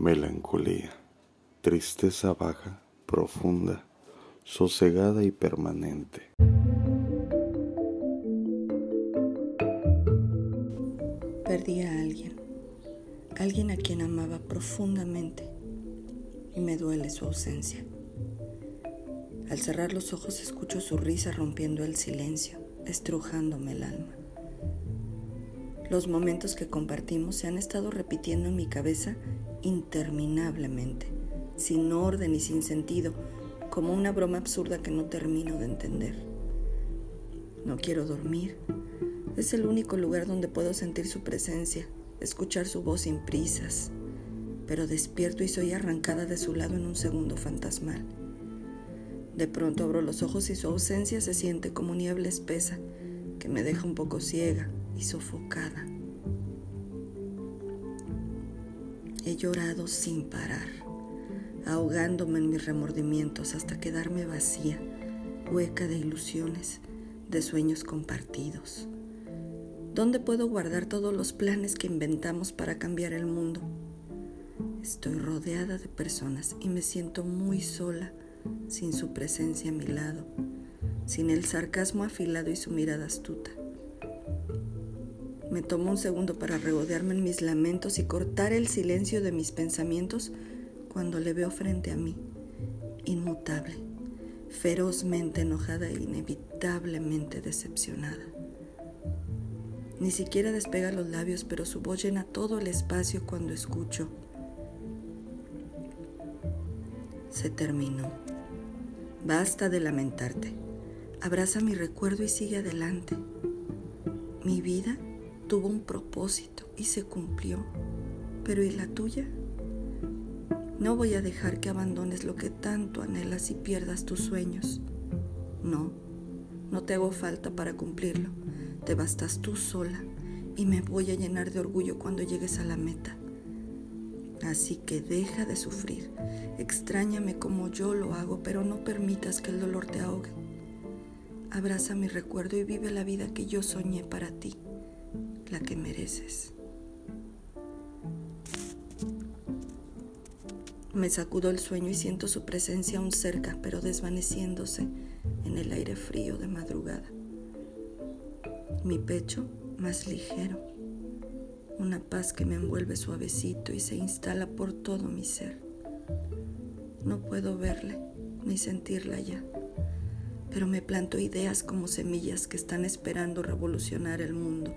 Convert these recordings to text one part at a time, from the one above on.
Melancolía, tristeza baja, profunda, sosegada y permanente. Perdí a alguien, alguien a quien amaba profundamente y me duele su ausencia. Al cerrar los ojos escucho su risa rompiendo el silencio, estrujándome el alma. Los momentos que compartimos se han estado repitiendo en mi cabeza interminablemente, sin orden y sin sentido, como una broma absurda que no termino de entender. No quiero dormir. Es el único lugar donde puedo sentir su presencia, escuchar su voz sin prisas, pero despierto y soy arrancada de su lado en un segundo fantasmal. De pronto abro los ojos y su ausencia se siente como niebla espesa que me deja un poco ciega, y sofocada. He llorado sin parar, ahogándome en mis remordimientos hasta quedarme vacía, hueca de ilusiones, de sueños compartidos. ¿Dónde puedo guardar todos los planes que inventamos para cambiar el mundo? Estoy rodeada de personas y me siento muy sola sin su presencia a mi lado, sin el sarcasmo afilado y su mirada astuta. Me tomo un segundo para regodearme en mis lamentos y cortar el silencio de mis pensamientos cuando le veo frente a mí, inmutable, ferozmente enojada e inevitablemente decepcionada. Ni siquiera despega los labios, pero su voz llena todo el espacio cuando escucho. Se terminó. Basta de lamentarte. Abraza mi recuerdo y sigue adelante. Mi vida tuvo un propósito y se cumplió. Pero ¿y la tuya? No voy a dejar que abandones lo que tanto anhelas y pierdas tus sueños. No, no te hago falta para cumplirlo. Te bastas tú sola y me voy a llenar de orgullo cuando llegues a la meta. Así que deja de sufrir. Extrañame como yo lo hago, pero no permitas que el dolor te ahogue. Abraza mi recuerdo y vive la vida que yo soñé para ti la que mereces. Me sacudo el sueño y siento su presencia aún cerca, pero desvaneciéndose en el aire frío de madrugada. Mi pecho más ligero, una paz que me envuelve suavecito y se instala por todo mi ser. No puedo verle ni sentirla ya, pero me planto ideas como semillas que están esperando revolucionar el mundo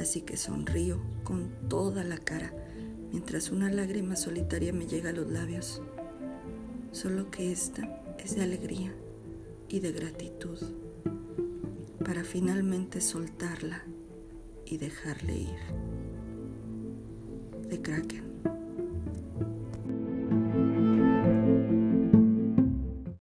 así que sonrío con toda la cara mientras una lágrima solitaria me llega a los labios. Solo que esta es de alegría y de gratitud para finalmente soltarla y dejarle ir. De Kraken.